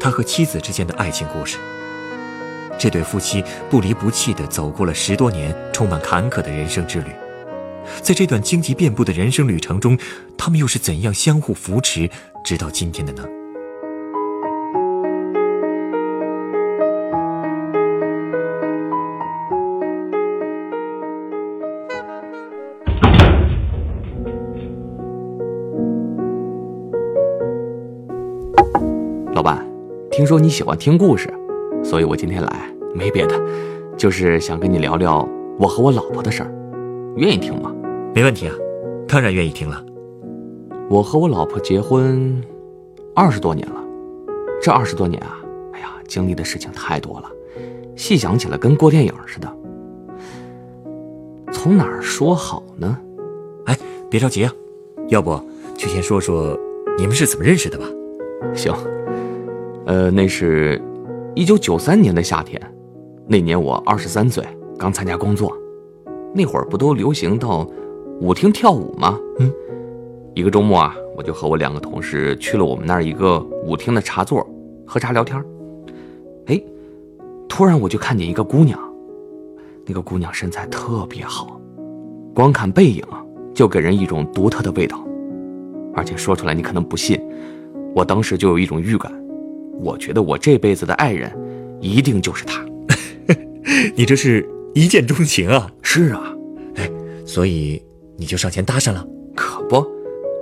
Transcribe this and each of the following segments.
他和妻子之间的爱情故事。这对夫妻不离不弃地走过了十多年充满坎坷的人生之旅。在这段荆棘遍布的人生旅程中，他们又是怎样相互扶持，直到今天的呢？说你喜欢听故事，所以我今天来没别的，就是想跟你聊聊我和我老婆的事儿，愿意听吗？没问题啊，当然愿意听了。我和我老婆结婚二十多年了，这二十多年啊，哎呀，经历的事情太多了，细想起来跟过电影似的。从哪儿说好呢？哎，别着急啊，要不就先说说你们是怎么认识的吧。行，呃，那是，一九九三年的夏天，那年我二十三岁，刚参加工作，那会儿不都流行到舞厅跳舞吗？嗯，一个周末啊，我就和我两个同事去了我们那儿一个舞厅的茶座，喝茶聊天。哎，突然我就看见一个姑娘，那个姑娘身材特别好，光看背影就给人一种独特的味道，而且说出来你可能不信。我当时就有一种预感，我觉得我这辈子的爱人，一定就是他。你这是一见钟情啊？是啊，哎，所以你就上前搭讪了？可不，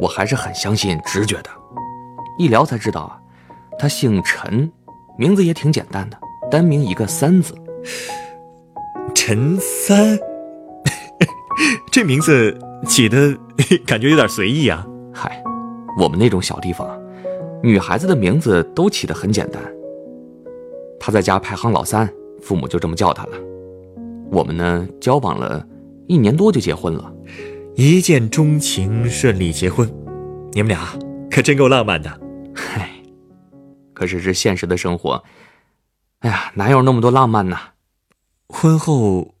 我还是很相信直觉的。一聊才知道啊，他姓陈，名字也挺简单的，单名一个三字。陈三，这名字起的感觉有点随意啊。嗨，我们那种小地方。女孩子的名字都起得很简单。她在家排行老三，父母就这么叫她了。我们呢，交往了一年多就结婚了，一见钟情，顺利结婚。你们俩可真够浪漫的。嗨，可是这现实的生活，哎呀，哪有那么多浪漫呢？婚后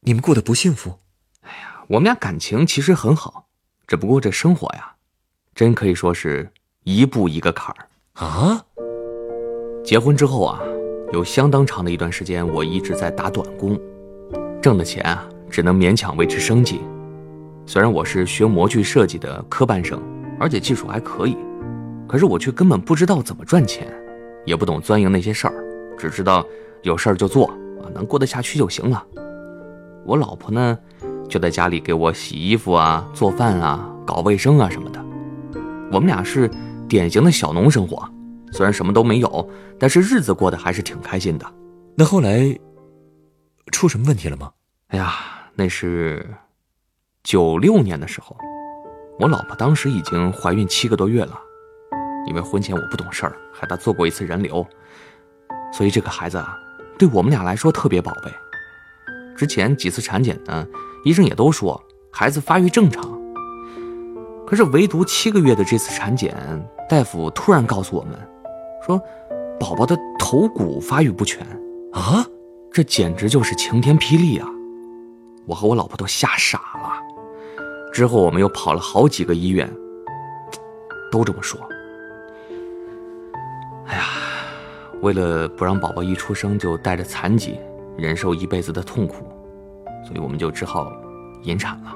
你们过得不幸福？哎呀，我们俩感情其实很好，只不过这生活呀，真可以说是。一步一个坎儿啊！结婚之后啊，有相当长的一段时间，我一直在打短工，挣的钱啊，只能勉强维持生计。虽然我是学模具设计的科班生，而且技术还可以，可是我却根本不知道怎么赚钱，也不懂钻营那些事儿，只知道有事儿就做啊，能过得下去就行了。我老婆呢，就在家里给我洗衣服啊、做饭啊、搞卫生啊什么的。我们俩是。典型的小农生活，虽然什么都没有，但是日子过得还是挺开心的。那后来出什么问题了吗？哎呀，那是九六年的时候，我老婆当时已经怀孕七个多月了。因为婚前我不懂事儿，害她做过一次人流，所以这个孩子啊，对我们俩来说特别宝贝。之前几次产检呢，医生也都说孩子发育正常。可是唯独七个月的这次产检，大夫突然告诉我们，说宝宝的头骨发育不全啊！这简直就是晴天霹雳啊！我和我老婆都吓傻了。之后我们又跑了好几个医院，都这么说。哎呀，为了不让宝宝一出生就带着残疾，忍受一辈子的痛苦，所以我们就只好引产了。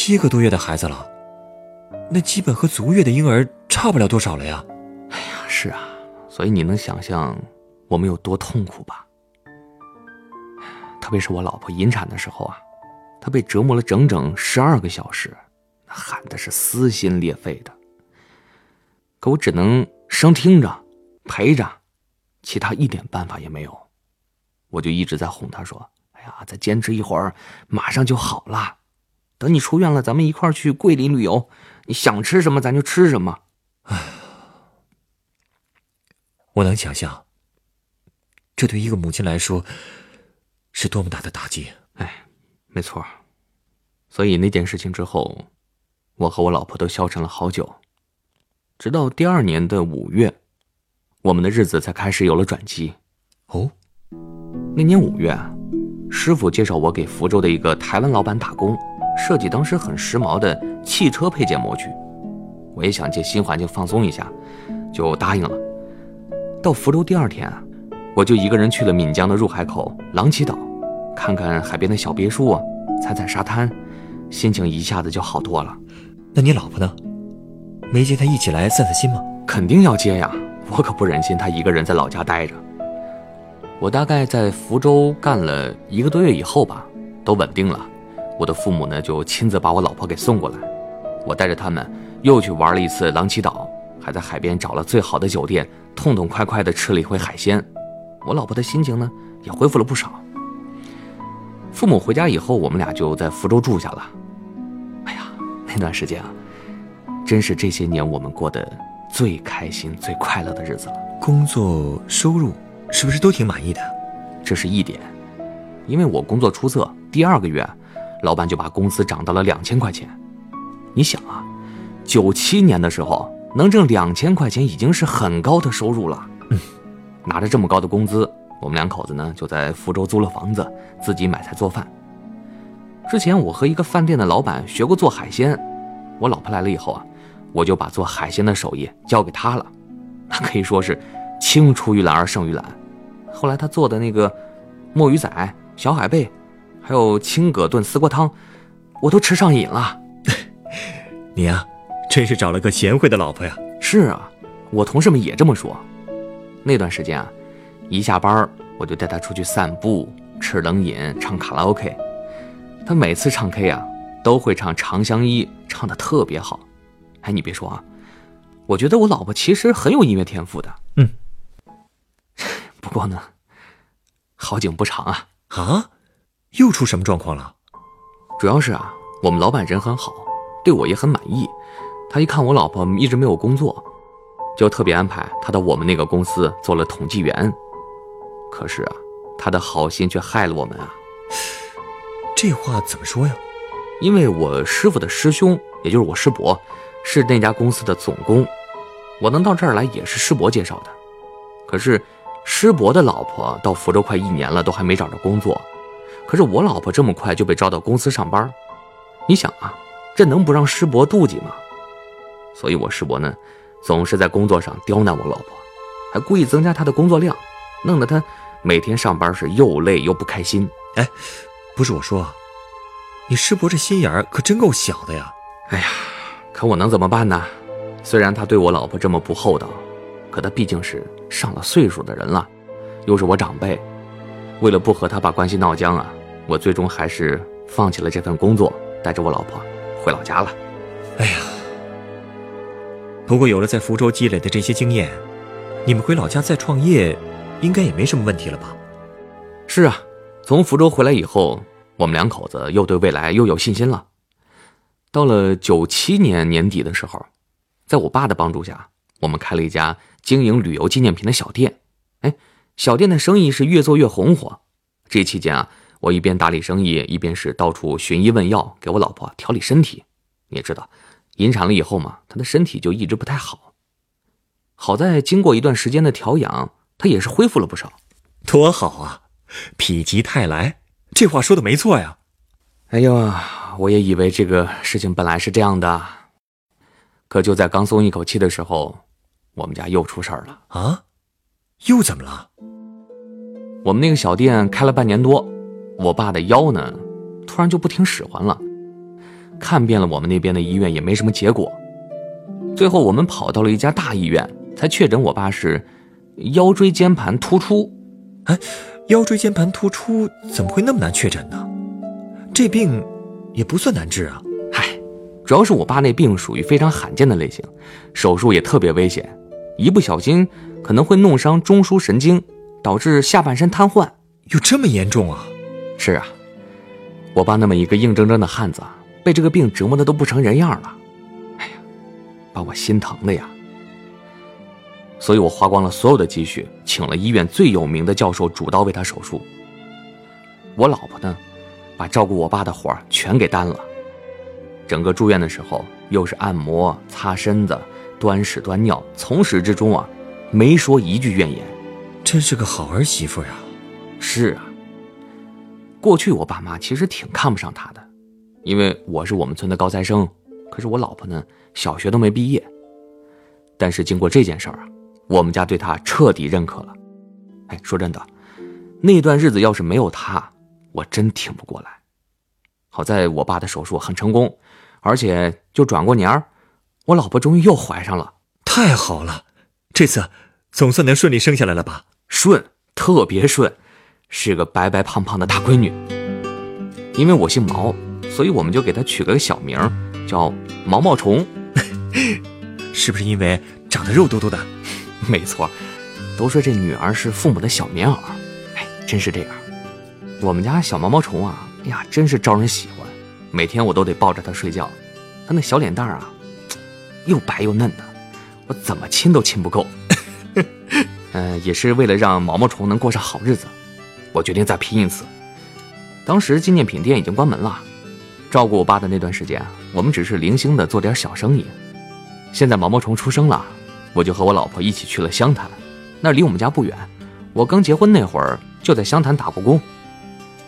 七个多月的孩子了，那基本和足月的婴儿差不了多少了呀。哎呀，是啊，所以你能想象我们有多痛苦吧？特别是我老婆引产的时候啊，她被折磨了整整十二个小时，喊的是撕心裂肺的。可我只能生听着，陪着，其他一点办法也没有。我就一直在哄她说：“哎呀，再坚持一会儿，马上就好了。”等你出院了，咱们一块儿去桂林旅游。你想吃什么，咱就吃什么。哎，我能想象，这对一个母亲来说是多么大的打击。哎，没错。所以那件事情之后，我和我老婆都消沉了好久，直到第二年的五月，我们的日子才开始有了转机。哦，那年五月，师傅介绍我给福州的一个台湾老板打工，设计当时很时髦的汽车配件模具。我也想借新环境放松一下，就答应了。到福州第二天啊，我就一个人去了闽江的入海口狼崎岛，看看海边的小别墅啊，踩踩沙滩。心情一下子就好多了。那你老婆呢？没接她一起来散散心吗？肯定要接呀！我可不忍心她一个人在老家待着。我大概在福州干了一个多月以后吧，都稳定了。我的父母呢，就亲自把我老婆给送过来。我带着他们又去玩了一次狼崎岛，还在海边找了最好的酒店，痛痛快快地吃了一回海鲜。我老婆的心情呢，也恢复了不少。父母回家以后，我们俩就在福州住下了。哎呀，那段时间啊，真是这些年我们过得最开心、最快乐的日子了。工作收入是不是都挺满意的？这是一点，因为我工作出色，第二个月，老板就把工资涨到了两千块钱。你想啊，九七年的时候能挣两千块钱已经是很高的收入了。拿着这么高的工资。我们两口子呢，就在福州租了房子，自己买菜做饭。之前我和一个饭店的老板学过做海鲜，我老婆来了以后啊，我就把做海鲜的手艺交给他了，那可以说是青出于蓝而胜于蓝。后来他做的那个墨鱼仔、小海贝，还有青蛤炖丝瓜汤，我都吃上瘾了。你呀，真是找了个贤惠的老婆呀！是啊，我同事们也这么说。那段时间啊。一下班我就带她出去散步、吃冷饮、唱卡拉 OK。她每次唱 K 啊，都会唱《长相依》，唱的特别好。哎，你别说啊，我觉得我老婆其实很有音乐天赋的。嗯。不过呢，好景不长啊。啊？又出什么状况了？主要是啊，我们老板人很好，对我也很满意。他一看我老婆一直没有工作，就特别安排他到我们那个公司做了统计员。可是啊，他的好心却害了我们啊！这话怎么说呀？因为我师傅的师兄，也就是我师伯，是那家公司的总工，我能到这儿来也是师伯介绍的。可是师伯的老婆到福州快一年了，都还没找着工作。可是我老婆这么快就被招到公司上班，你想啊，这能不让师伯妒忌吗？所以我师伯呢，总是在工作上刁难我老婆，还故意增加她的工作量。弄得她每天上班是又累又不开心。哎，不是我说，你师伯这心眼儿可真够小的呀！哎呀，可我能怎么办呢？虽然他对我老婆这么不厚道，可他毕竟是上了岁数的人了，又是我长辈。为了不和他把关系闹僵啊，我最终还是放弃了这份工作，带着我老婆回老家了。哎呀，不过有了在福州积累的这些经验，你们回老家再创业。应该也没什么问题了吧？是啊，从福州回来以后，我们两口子又对未来又有信心了。到了九七年年底的时候，在我爸的帮助下，我们开了一家经营旅游纪念品的小店。哎，小店的生意是越做越红火。这期间啊，我一边打理生意，一边是到处寻医问药，给我老婆调理身体。你也知道，引产了以后嘛，她的身体就一直不太好。好在经过一段时间的调养。她也是恢复了不少，多好啊！否极泰来，这话说的没错呀。哎呦，我也以为这个事情本来是这样的，可就在刚松一口气的时候，我们家又出事儿了啊！又怎么了？我们那个小店开了半年多，我爸的腰呢，突然就不听使唤了。看遍了我们那边的医院也没什么结果，最后我们跑到了一家大医院，才确诊我爸是。腰椎间盘突出，哎，腰椎间盘突出怎么会那么难确诊呢？这病也不算难治啊。嗨，主要是我爸那病属于非常罕见的类型，手术也特别危险，一不小心可能会弄伤中枢神经，导致下半身瘫痪。有这么严重啊？是啊，我爸那么一个硬铮铮的汉子，被这个病折磨的都不成人样了。哎呀，把我心疼的呀。所以我花光了所有的积蓄，请了医院最有名的教授主刀为他手术。我老婆呢，把照顾我爸的活全给担了。整个住院的时候，又是按摩、擦身子、端屎端尿，从始至终啊，没说一句怨言。真是个好儿媳妇呀！是啊，过去我爸妈其实挺看不上他的，因为我是我们村的高材生，可是我老婆呢，小学都没毕业。但是经过这件事儿啊。我们家对他彻底认可了。哎，说真的，那段日子要是没有他，我真挺不过来。好在我爸的手术很成功，而且就转过年儿，我老婆终于又怀上了。太好了，这次总算能顺利生下来了吧？顺，特别顺，是个白白胖胖的大闺女。因为我姓毛，所以我们就给她取了个小名，叫毛毛虫。是不是因为长得肉嘟嘟的？没错，都说这女儿是父母的小棉袄，哎，真是这样。我们家小毛毛虫啊，哎呀，真是招人喜欢，每天我都得抱着它睡觉。它那小脸蛋啊，又白又嫩的，我怎么亲都亲不够。嗯，也是为了让毛毛虫能过上好日子，我决定再拼一次。当时纪念品店已经关门了，照顾我爸的那段时间，我们只是零星的做点小生意。现在毛毛虫出生了。我就和我老婆一起去了湘潭，那离我们家不远。我刚结婚那会儿就在湘潭打过工。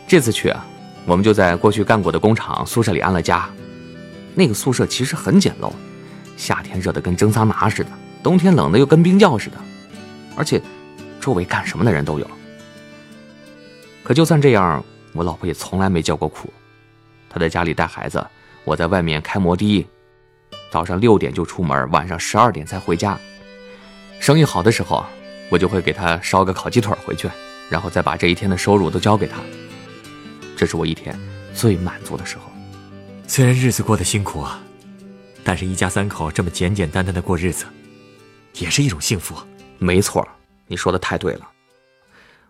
这次去啊，我们就在过去干过的工厂宿舍里安了家。那个宿舍其实很简陋，夏天热得跟蒸桑拿似的，冬天冷的又跟冰窖似的，而且周围干什么的人都有。可就算这样，我老婆也从来没叫过苦。她在家里带孩子，我在外面开摩的，早上六点就出门，晚上十二点才回家。生意好的时候，我就会给她烧个烤鸡腿回去，然后再把这一天的收入都交给她。这是我一天最满足的时候。虽然日子过得辛苦啊，但是一家三口这么简简单单的过日子，也是一种幸福。没错，你说的太对了。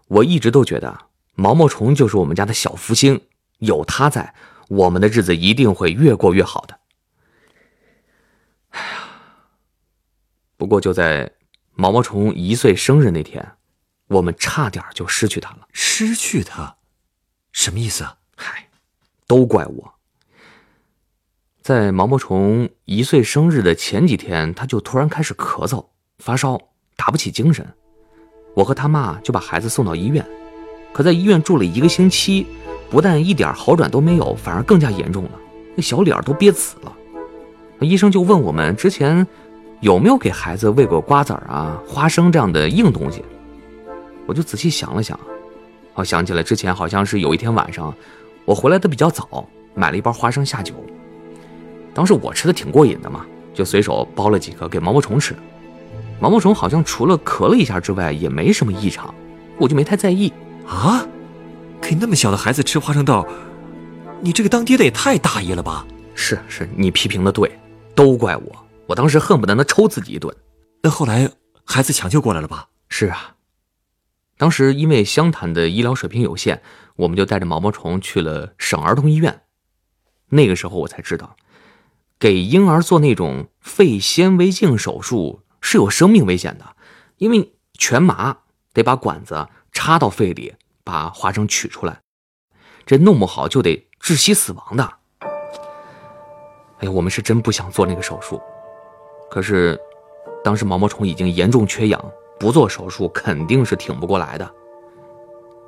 我一直都觉得毛毛虫就是我们家的小福星，有它在，我们的日子一定会越过越好的。哎呀，不过就在。毛毛虫一岁生日那天，我们差点就失去它了。失去它，什么意思啊？嗨，都怪我。在毛毛虫一岁生日的前几天，他就突然开始咳嗽、发烧，打不起精神。我和他妈就把孩子送到医院，可在医院住了一个星期，不但一点好转都没有，反而更加严重了，那小脸都憋紫了。医生就问我们之前。有没有给孩子喂过瓜子啊、花生这样的硬东西？我就仔细想了想，我想起来之前好像是有一天晚上，我回来的比较早，买了一包花生下酒。当时我吃的挺过瘾的嘛，就随手剥了几颗给毛毛虫吃。毛毛虫好像除了咳了一下之外，也没什么异常，我就没太在意。啊，给那么小的孩子吃花生豆，你这个当爹的也太大意了吧？是是，你批评的对，都怪我。我当时恨不得能抽自己一顿。那后来孩子抢救过来了吧？是啊，当时因为湘潭的医疗水平有限，我们就带着毛毛虫去了省儿童医院。那个时候我才知道，给婴儿做那种肺纤维镜手术是有生命危险的，因为全麻得把管子插到肺里，把花生取出来，这弄不好就得窒息死亡的。哎呀，我们是真不想做那个手术。可是，当时毛毛虫已经严重缺氧，不做手术肯定是挺不过来的。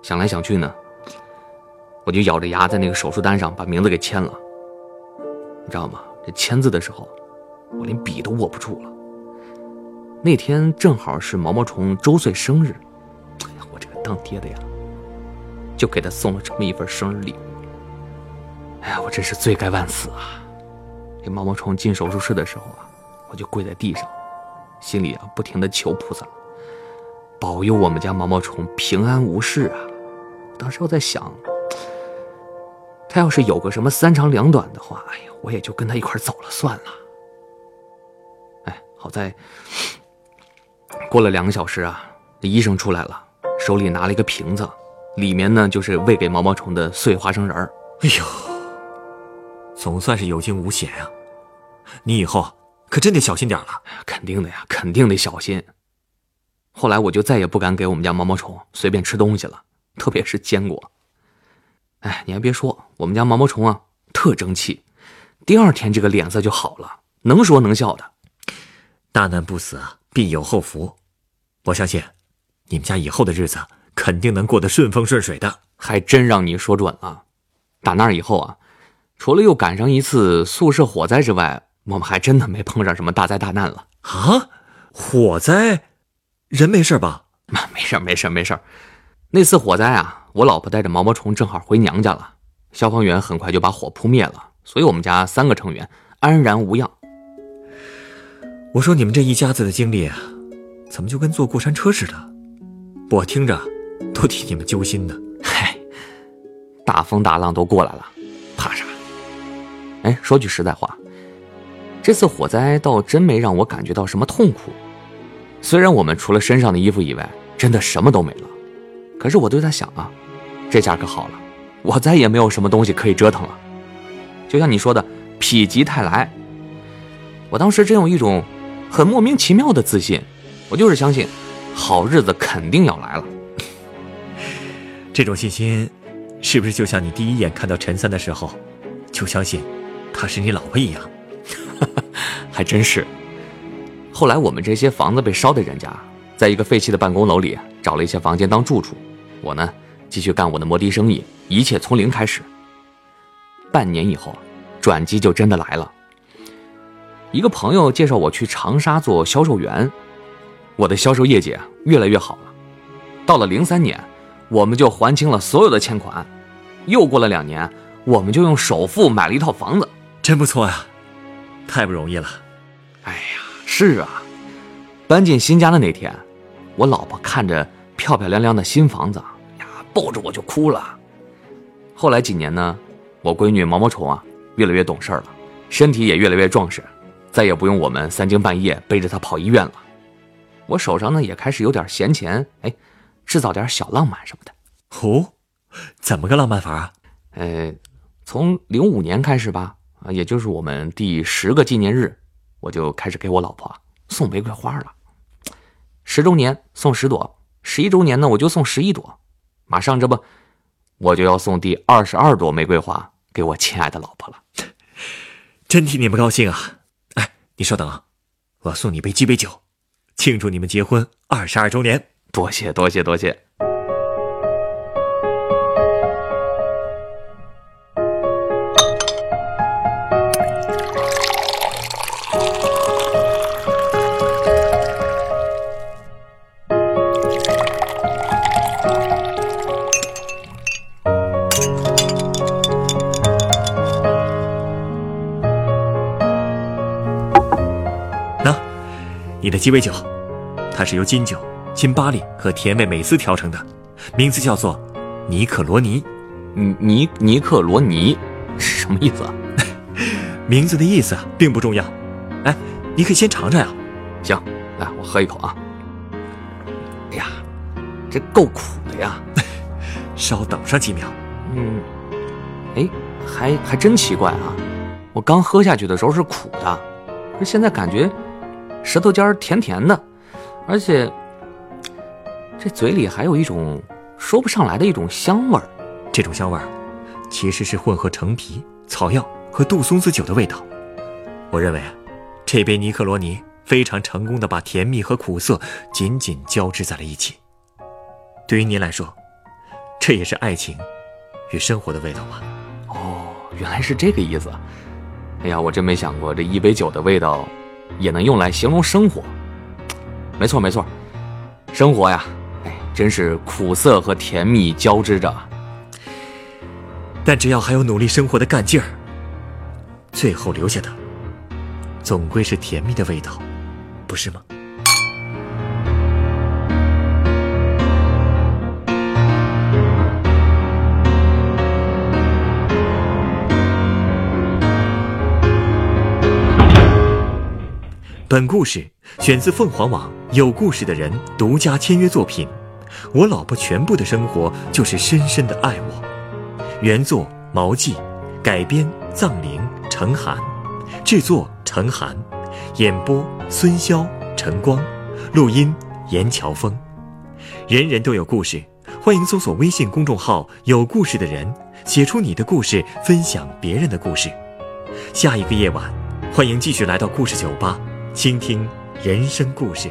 想来想去呢，我就咬着牙在那个手术单上把名字给签了。你知道吗？这签字的时候，我连笔都握不住了。那天正好是毛毛虫周岁生日，当爹的呀，就给他送了这么一份生日礼物。哎呀，我真是罪该万死啊！这毛毛虫进手术室的时候啊。我就跪在地上，心里啊不停的求菩萨，保佑我们家毛毛虫平安无事啊！当时我在想，他要是有个什么三长两短的话，哎呀，我也就跟他一块走了算了。哎，好在过了两个小时啊，这医生出来了，手里拿了一个瓶子，里面呢就是喂给毛毛虫的碎花生仁儿。哎呦，总算是有惊无险啊！你以后。可真得小心点了，肯定的呀，肯定得小心。后来我就再也不敢给我们家毛毛虫随便吃东西了，特别是坚果。哎，你还别说，我们家毛毛虫啊，特争气，第二天这个脸色就好了，能说能笑的。大难不死啊，必有后福。我相信，你们家以后的日子肯定能过得顺风顺水的。还真让你说准了。打那以后啊，除了又赶上一次宿舍火灾之外，我们还真的没碰上什么大灾大难了啊！火灾，人没事吧？没事，没事，没事。那次火灾啊，我老婆带着毛毛虫正好回娘家了，消防员很快就把火扑灭了，所以我们家三个成员安然无恙。我说你们这一家子的经历啊，怎么就跟坐过山车似的？我听着都替你们揪心呢。嗨，大风大浪都过来了，怕啥？哎，说句实在话，这次火灾倒真没让我感觉到什么痛苦。虽然我们除了身上的衣服以外，真的什么都没了，可是我都在想啊，这下可好了，我再也没有什么东西可以折腾了。就像你说的，否极泰来。我当时真有一种。很莫名其妙的自信，我就是相信，好日子肯定要来了。这种信心，是不是就像你第一眼看到陈三的时候，就相信他是你老婆一样？还真是。后来我们这些房子被烧的人家，在一个废弃的办公楼里找了一些房间当住处，我呢继续干我的摩的生意，一切从零开始。半年以后，转机就真的来了。一个朋友介绍我去长沙做销售员，我的销售业绩越来越好了。到了零三年，我们就还清了所有的欠款。又过了两年，我们就用首付买了一套房子，真不错呀！太不容易了。哎呀，是啊。搬进新家的那天，我老婆看着漂漂亮亮的新房子呀，抱着我就哭了。后来几年呢，我闺女毛毛虫啊，越来越懂事了，身体也越来越壮实。再也不用我们三更半夜背着她跑医院了，我手上呢也开始有点闲钱，哎，制造点小浪漫什么的。哦，怎么个浪漫法啊？呃，从零五年开始吧，啊，也就是我们第十个纪念日，我就开始给我老婆送玫瑰花了。十周年送十朵，十一周年呢我就送十一朵，马上这不，我就要送第二十二朵玫瑰花给我亲爱的老婆了。真替你们高兴啊！哎你稍等啊，我要送你一杯鸡尾酒，庆祝你们结婚二十二周年。多谢多谢多谢。你的鸡尾酒，它是由金酒、金巴利和甜味美思调成的，名字叫做尼克罗尼。尼尼尼克罗尼是什么意思啊？名字的意思并不重要。哎，你可以先尝尝呀。行，来我喝一口啊。哎呀，这够苦的呀。稍等上几秒。嗯，哎，还还真奇怪啊。我刚喝下去的时候是苦的，现在感觉。舌头尖甜甜的，而且这嘴里还有一种说不上来的一种香味儿。这种香味儿其实是混合橙皮、草药和杜松子酒的味道。我认为这杯尼克罗尼非常成功的把甜蜜和苦涩紧紧交织在了一起。对于您来说，这也是爱情与生活的味道吧？哦，原来是这个意思。哎呀，我真没想过这一杯酒的味道。也能用来形容生活，没错没错，生活呀，哎，真是苦涩和甜蜜交织着。但只要还有努力生活的干劲儿，最后留下的，总归是甜蜜的味道，不是吗？本故事选自凤凰网有故事的人独家签约作品，我老婆全部的生活就是深深的爱我。原作毛记，改编藏灵陈寒，制作陈寒，演播孙潇陈光，录音严乔峰。人人都有故事，欢迎搜索微信公众号“有故事的人”，写出你的故事，分享别人的故事。下一个夜晚，欢迎继续来到故事酒吧，倾听人生故事。